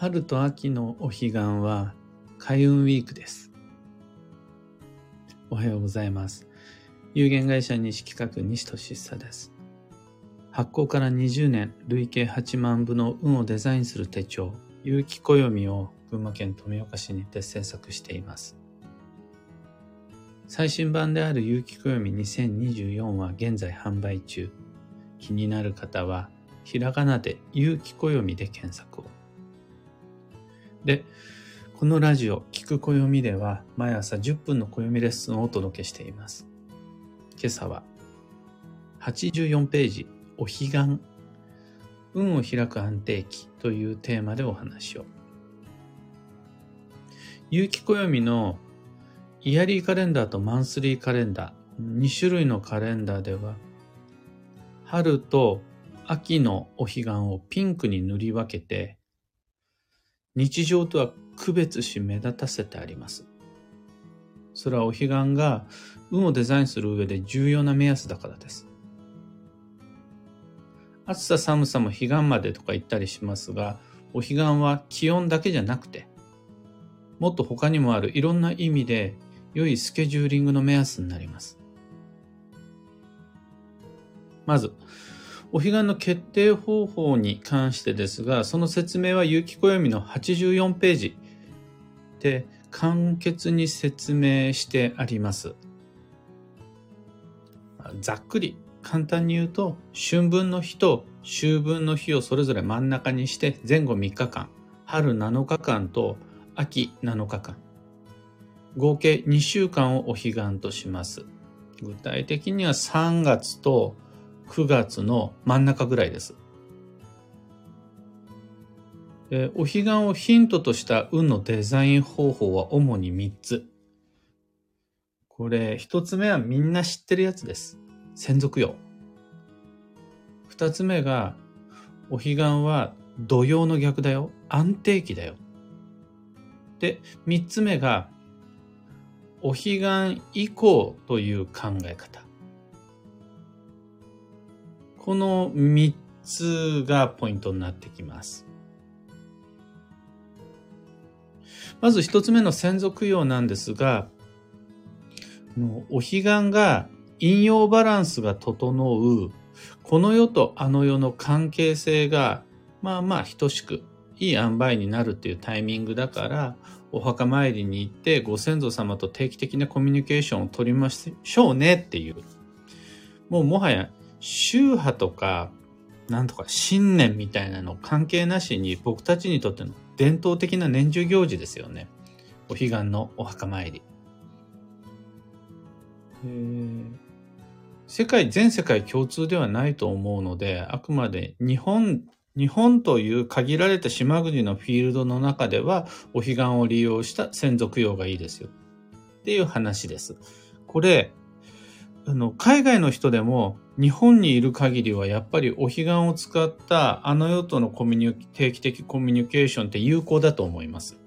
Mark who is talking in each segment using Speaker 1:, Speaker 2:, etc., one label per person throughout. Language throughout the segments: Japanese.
Speaker 1: 春と秋のお彼岸は開運ウィークです。おはようございます。有限会社西企画西俊久です。発行から20年、累計8万部の運をデザインする手帳、有機暦を群馬県富岡市にて制作しています。最新版である有機暦2024は現在販売中。気になる方は、ひらがなで有機暦で検索を。で、このラジオ、聞く暦では、毎朝10分の暦レッスンをお届けしています。今朝は、84ページ、お彼岸、運を開く安定期というテーマでお話を。有機暦のイヤリーカレンダーとマンスリーカレンダー、2種類のカレンダーでは、春と秋のお彼岸をピンクに塗り分けて、日常とは区別し目立たせてあります。それはお彼岸が運をデザインする上で重要な目安だからです。暑さ寒さも彼岸までとか言ったりしますが、お彼岸は気温だけじゃなくて、もっと他にもあるいろんな意味で良いスケジューリングの目安になります。まず、お彼岸の決定方法に関してですが、その説明は有機暦の84ページで簡潔に説明してあります。ざっくり簡単に言うと、春分の日と秋分の日をそれぞれ真ん中にして前後3日間、春7日間と秋7日間、合計2週間をお彼岸とします。具体的には3月と9月の真ん中ぐらいです。お彼岸をヒントとした運のデザイン方法は主に3つ。これ、1つ目はみんな知ってるやつです。専属用。2つ目が、お彼岸は土曜の逆だよ。安定期だよ。で、3つ目が、お彼岸以降という考え方。この3つがポイントになってきます。まず1つ目の先祖供養なんですが、お彼岸が引用バランスが整う、この世とあの世の関係性が、まあまあ等しく、いい塩梅になるっていうタイミングだから、お墓参りに行ってご先祖様と定期的なコミュニケーションを取りましょうねっていう。もうもはや宗派とか、なんとか信念みたいなの関係なしに僕たちにとっての伝統的な年中行事ですよね。お彼岸のお墓参り。世界、全世界共通ではないと思うので、あくまで日本、日本という限られた島国のフィールドの中では、お彼岸を利用した専属用がいいですよ。っていう話です。これ、あの、海外の人でも日本にいる限りはやっぱりお彼岸を使ったあの世とのコミュニ定期的コミュニケーションって有効だと思います。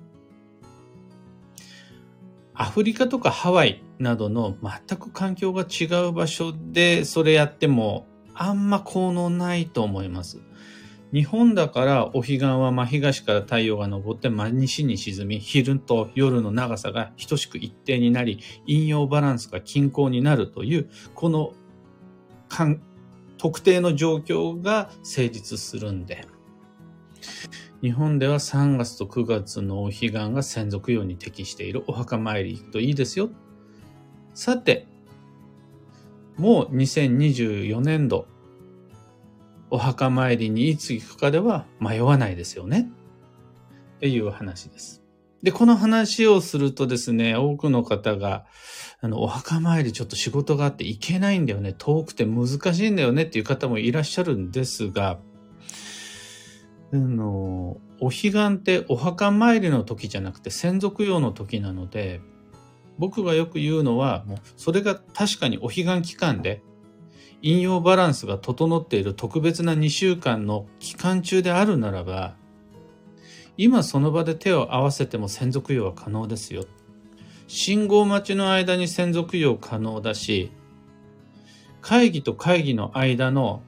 Speaker 1: アフリカとかハワイなどの全く環境が違う場所でそれやってもあんま効能ないと思います。日本だからお彼岸は真東から太陽が昇って真西に沈み、昼と夜の長さが等しく一定になり、陰陽バランスが均衡になるという、この特定の状況が成立するんで、日本では3月と9月のお彼岸が専属用に適しているお墓参り行くといいですよ。さて、もう2024年度お墓参りにいつ行くかでは迷わないですよね。っていう話です。で、この話をするとですね、多くの方が、あの、お墓参りちょっと仕事があって行けないんだよね、遠くて難しいんだよね。っていう方もいらっしゃるんですが、あの、お彼岸ってお墓参りの時じゃなくて専属用の時なので、僕がよく言うのは、もうそれが確かにお彼岸期間で引用バランスが整っている特別な2週間の期間中であるならば、今その場で手を合わせても専属用は可能ですよ。信号待ちの間に専属用可能だし、会議と会議の間の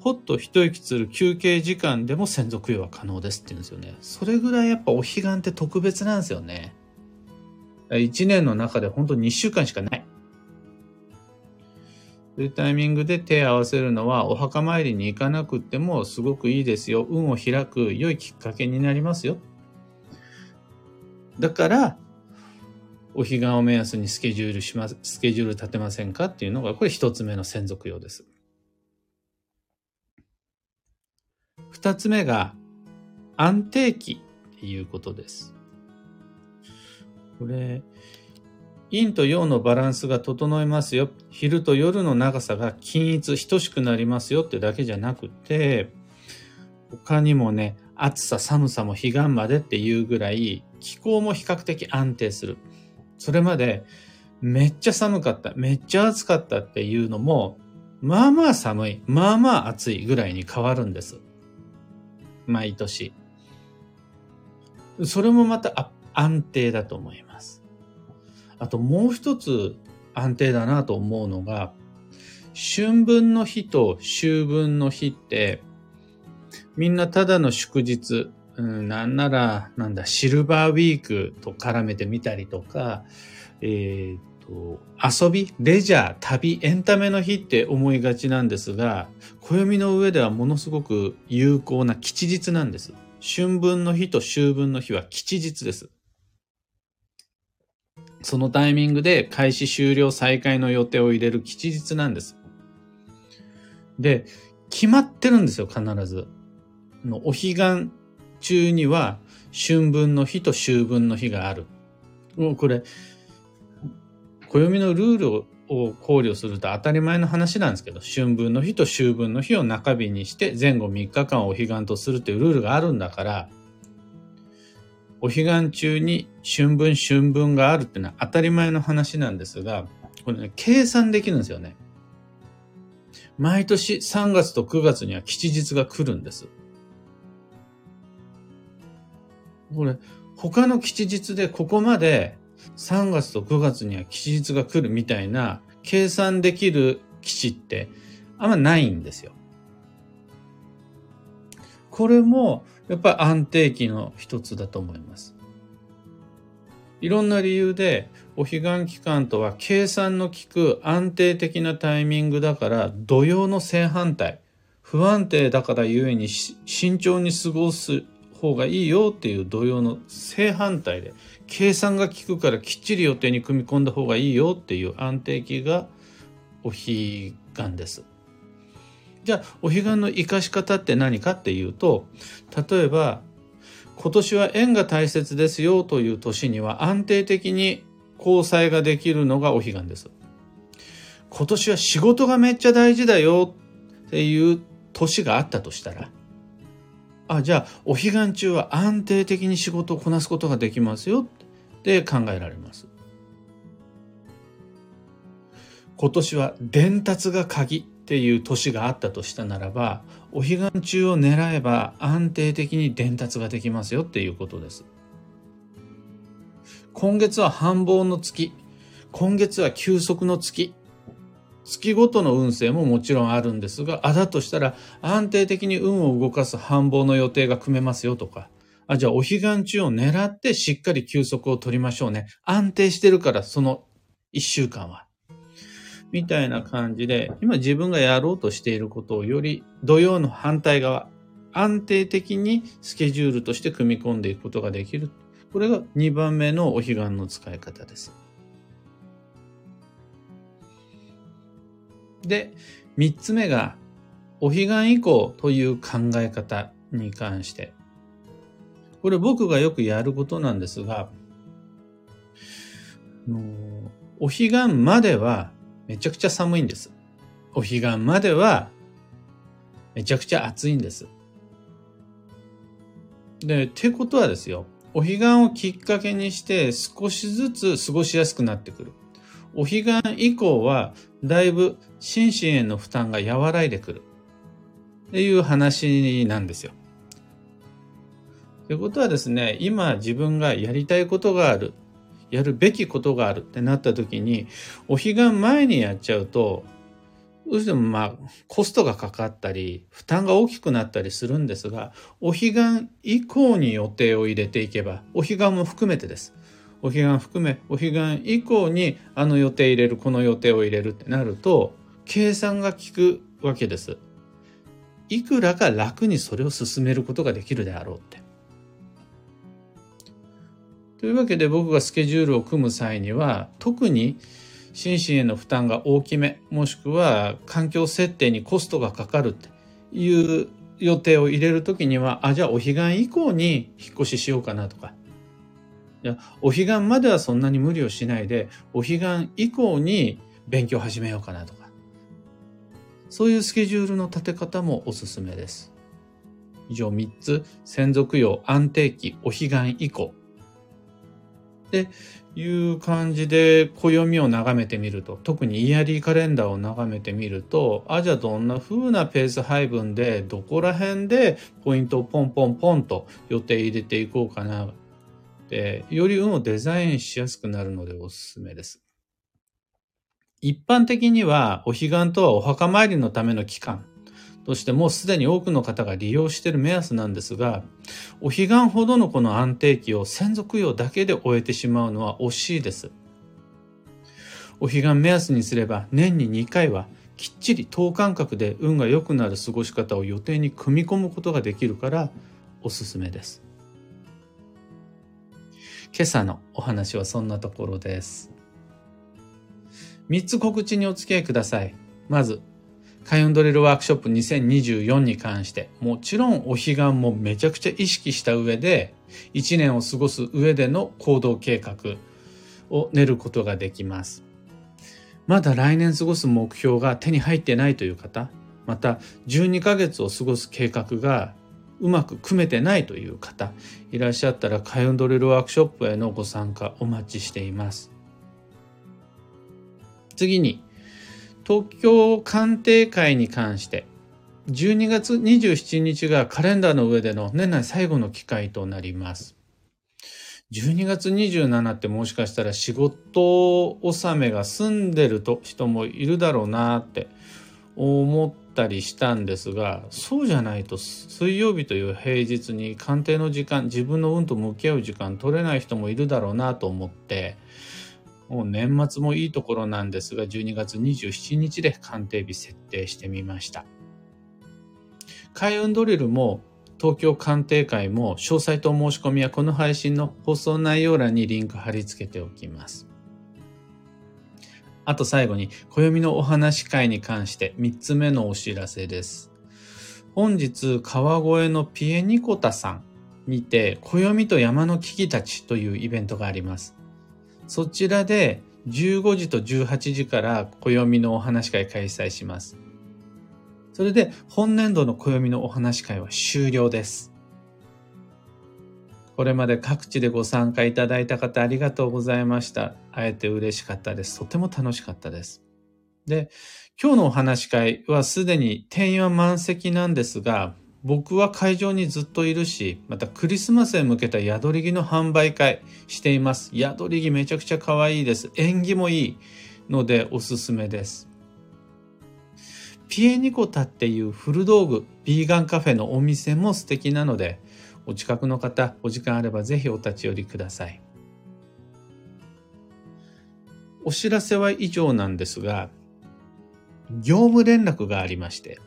Speaker 1: ほっと一息つる休憩時間でも専属用は可能ですって言うんですよね。それぐらいやっぱお彼岸って特別なんですよね。一年の中で本当に2週間しかない。そういうタイミングで手を合わせるのはお墓参りに行かなくってもすごくいいですよ。運を開く良いきっかけになりますよ。だから、お彼岸を目安にスケジュールします、スケジュール立てませんかっていうのが、これ一つ目の専属用です。二つ目が安定期っていうことです。これ、陰と陽のバランスが整いますよ。昼と夜の長さが均一、等しくなりますよってだけじゃなくて、他にもね、暑さ、寒さも彼岸までっていうぐらい、気候も比較的安定する。それまで、めっちゃ寒かった、めっちゃ暑かったっていうのも、まあまあ寒い、まあまあ暑いぐらいに変わるんです。毎年。それもまた安定だと思います。あともう一つ安定だなと思うのが、春分の日と秋分の日って、みんなただの祝日、うん、なんなら、なんだ、シルバーウィークと絡めてみたりとか、えーと、遊び、レジャー、旅、エンタメの日って思いがちなんですが、暦の上ではものすごく有効な吉日なんです。春分の日と秋分の日は吉日です。そのタイミングで開始終了再開の予定を入れる吉日なんです。で、決まってるんですよ、必ず。のお彼岸中には春分の日と秋分の日がある。もうこれ、暦のルールを考慮すると当たり前の話なんですけど、春分の日と秋分の日を中日にして前後3日間をお彼岸とするというルールがあるんだから、お彼岸中に春分春分があるっていうのは当たり前の話なんですが、これね、計算できるんですよね。毎年3月と9月には吉日が来るんです。これ、他の吉日でここまで3月と9月には吉日が来るみたいな計算できる基地ってあんまないんですよ。これもやっぱり安定期の一つだと思います。いろんな理由でお彼岸期間とは計算の効く安定的なタイミングだから土曜の正反対不安定だからゆえに慎重に過ごす方がいいよっていう土曜の正反対で計算が効くからきっちり予定に組み込んだ方がいいよっていう安定期がお彼岸です。じゃあお彼岸の生かし方って何かっていうと例えば今年は縁が大切ですよという年には安定的に交際ができるのがお彼岸です。今年は仕事がめっちゃ大事だよっていう年があったとしたらあ、じゃあ、お彼岸中は安定的に仕事をこなすことができますよって考えられます。今年は伝達が鍵っていう年があったとしたならば、お彼岸中を狙えば安定的に伝達ができますよっていうことです。今月は繁忙の月。今月は休息の月。月ごとの運勢ももちろんあるんですが、あだとしたら安定的に運を動かす繁忙の予定が組めますよとか、あ、じゃあお彼岸中を狙ってしっかり休息を取りましょうね。安定してるからその一週間は。みたいな感じで、今自分がやろうとしていることをより土曜の反対側、安定的にスケジュールとして組み込んでいくことができる。これが2番目のお彼岸の使い方です。で、三つ目が、お彼岸以降という考え方に関して。これ僕がよくやることなんですが、お彼岸まではめちゃくちゃ寒いんです。お彼岸まではめちゃくちゃ暑いんです。で、ってことはですよ、お彼岸をきっかけにして少しずつ過ごしやすくなってくる。お彼岸以降はだいぶ心身への負担が和らいでくるっていう話なんですよ。ということはですね、今自分がやりたいことがある、やるべきことがあるってなった時に、お彼岸前にやっちゃうと、どうしてもまあ、コストがかかったり、負担が大きくなったりするんですが、お彼岸以降に予定を入れていけば、お彼岸も含めてです。お彼岸含め、お彼岸以降にあの予定入れる、この予定を入れるってなると、計算が効くわけです。いくらか楽にそれを進めることができるであろうって。というわけで僕がスケジュールを組む際には、特に心身への負担が大きめ、もしくは環境設定にコストがかかるっていう予定を入れるときには、あ、じゃあお彼岸以降に引っ越ししようかなとか、いや、お彼岸まではそんなに無理をしないで、お彼岸以降に勉強始めようかなとか、そういうスケジュールの立て方もおすすめです。以上3つ、専属用、安定期、お彼岸以降。で、いう感じで暦を眺めてみると、特にイヤリーカレンダーを眺めてみると、あ、じゃあどんな風なペース配分で、どこら辺でポイントをポンポンポンと予定入れていこうかな。で、より運をデザインしやすくなるのでおすすめです。一般的には、お彼岸とはお墓参りのための期間としてもうすでに多くの方が利用している目安なんですが、お彼岸ほどのこの安定期を専属用だけで終えてしまうのは惜しいです。お彼岸目安にすれば年に2回はきっちり等間隔で運が良くなる過ごし方を予定に組み込むことができるからおすすめです。今朝のお話はそんなところです。3つ告知にお付き合いください。まず、開運ドリルワークショップ2024に関して、もちろんお彼岸もめちゃくちゃ意識した上で、1年を過ごす上での行動計画を練ることができます。まだ来年過ごす目標が手に入ってないという方、また12ヶ月を過ごす計画がうまく組めてないという方いらっしゃったら開運ドリルワークショップへのご参加お待ちしています。次に東京鑑定会に関して12月27日がカレンダーの上での年内最後の機会となります。12月27ってもしかしたら仕事納めが済んでると人もいるだろうなって思ったりしたんですがそうじゃないと水曜日という平日に鑑定の時間自分の運と向き合う時間取れない人もいるだろうなと思ってもう年末もいいところなんですが、12月27日で鑑定日設定してみました。開運ドリルも東京鑑定会も詳細と申し込みはこの配信の放送内容欄にリンク貼り付けておきます。あと最後に、暦のお話会に関して3つ目のお知らせです。本日、川越のピエニコタさんにて、暦と山の危機たちというイベントがあります。そちらで15時と18時から暦のお話会開催します。それで本年度の暦のお話会は終了です。これまで各地でご参加いただいた方ありがとうございました。会えて嬉しかったです。とても楽しかったです。で、今日のお話会はすでに定員は満席なんですが、僕は会場にずっといるし、またクリスマスへ向けた宿り木の販売会しています。宿り木めちゃくちゃ可愛いです。縁起もいいのでおすすめです。ピエニコタっていう古道具、ビーガンカフェのお店も素敵なので、お近くの方、お時間あればぜひお立ち寄りください。お知らせは以上なんですが、業務連絡がありまして、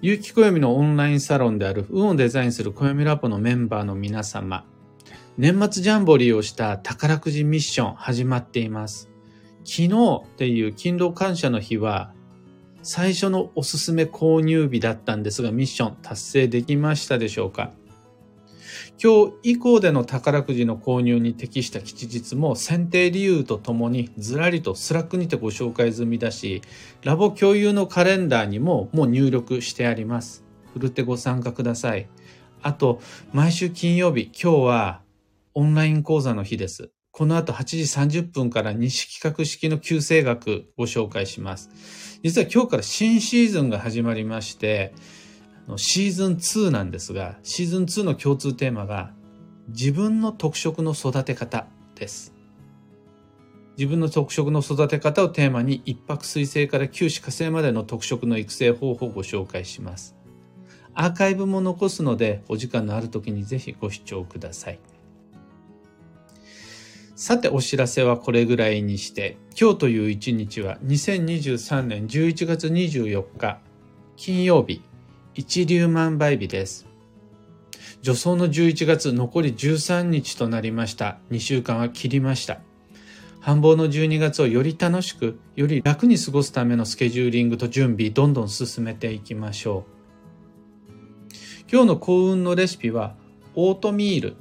Speaker 1: 有機暦のオンラインサロンである運をデザインする暦ラボのメンバーの皆様、年末ジャンボリーをした宝くじミッション始まっています。昨日っていう勤労感謝の日は、最初のおすすめ購入日だったんですが、ミッション達成できましたでしょうか？今日以降での宝くじの購入に適した吉日も選定理由とともにずらりと Slack にてご紹介済みだし、ラボ共有のカレンダーにももう入力してあります。ふるってご参加ください。あと、毎週金曜日、今日はオンライン講座の日です。この後8時30分から西企画式の旧正学ご紹介します。実は今日から新シーズンが始まりまして、シーズン2なんですが、シーズン2の共通テーマが自分の特色の育て方です。自分の特色の育て方をテーマに一泊水星から九死火星までの特色の育成方法をご紹介します。アーカイブも残すのでお時間のある時にぜひご視聴ください。さてお知らせはこれぐらいにして今日という一日は2023年11月24日金曜日一粒万倍日です。助走の11月残り13日となりました。2週間は切りました。繁忙の12月をより楽しく、より楽に過ごすためのスケジューリングと準備、どんどん進めていきましょう。今日の幸運のレシピは、オートミール。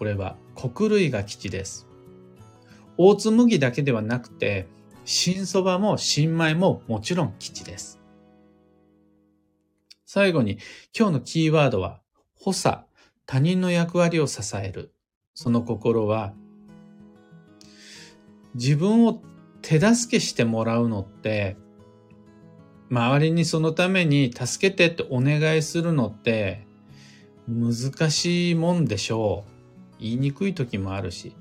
Speaker 1: これは穀類が基地です。オーツ麦だけではなくて、新蕎麦も新米ももちろん基地です。最後に、今日のキーワードは、補佐、他人の役割を支える。その心は、自分を手助けしてもらうのって、周りにそのために助けてってお願いするのって難しいもんでしょう。言いにくい時もあるし。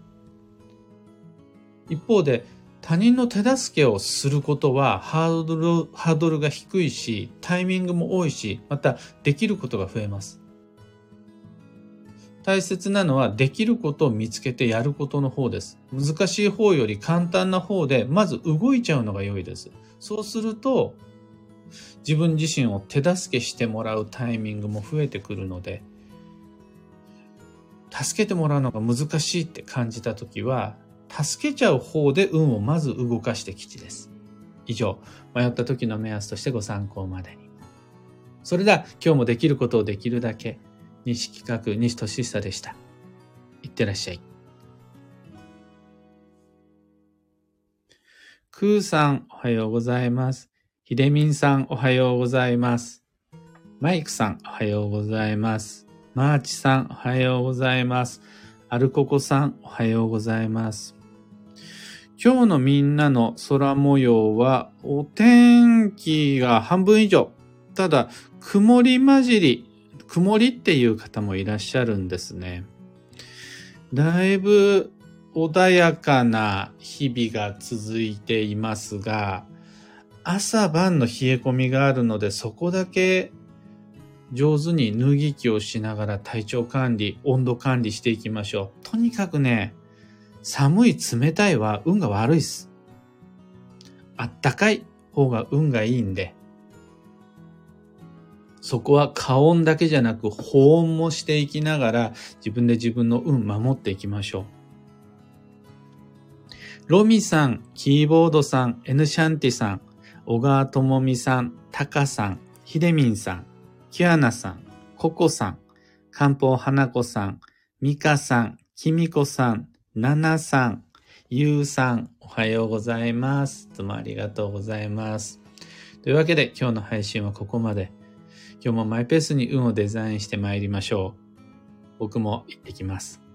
Speaker 1: 一方で他人の手助けをすることはハードル、ハードルが低いし、タイミングも多いし、またできることが増えます。大切なのはできることを見つけてやることの方です。難しい方より簡単な方でまず動いちゃうのが良いです。そうすると自分自身を手助けしてもらうタイミングも増えてくるので助けてもらうのが難しいって感じた時は助けちゃう方で運をまず動かして吉です。以上、迷った時の目安としてご参考までに。それでは今日もできることをできるだけ西企画、西俊久でした。いってらっしゃい。クーさん、おはようございます。ひでみんさん、おはようございます。マイクさん、おはようございます。マーチさん、おはようございます。アルココさん、おはようございます。今日のみんなの空模様は、お天気が半分以上。ただ、曇り混じり曇りっていう方もいらっしゃるんですね。だいぶ穏やかな日々が続いていますが、朝晩の冷え込みがあるので、そこだけ上手に脱ぎ着をしながら体調管理、温度管理していきましょう。とにかくね、寒い冷たいは運が悪いです。あったかい方が運がいいんで、そこは過音だけじゃなく保温もしていきながら自分で自分の運守っていきましょう。ロミさん、キーボードさん、エヌシャンティさん、小川智美さん、タカさん、ヒデミンさん、キュアナさん、ココさん、漢方花子さん、ミカさん、キミコさん、ななさん、ゆうさん、おはようございます。どうもありがとうございます。というわけで今日の配信はここまで。今日もマイペースに運をデザインして参りましょう。僕も行ってきます。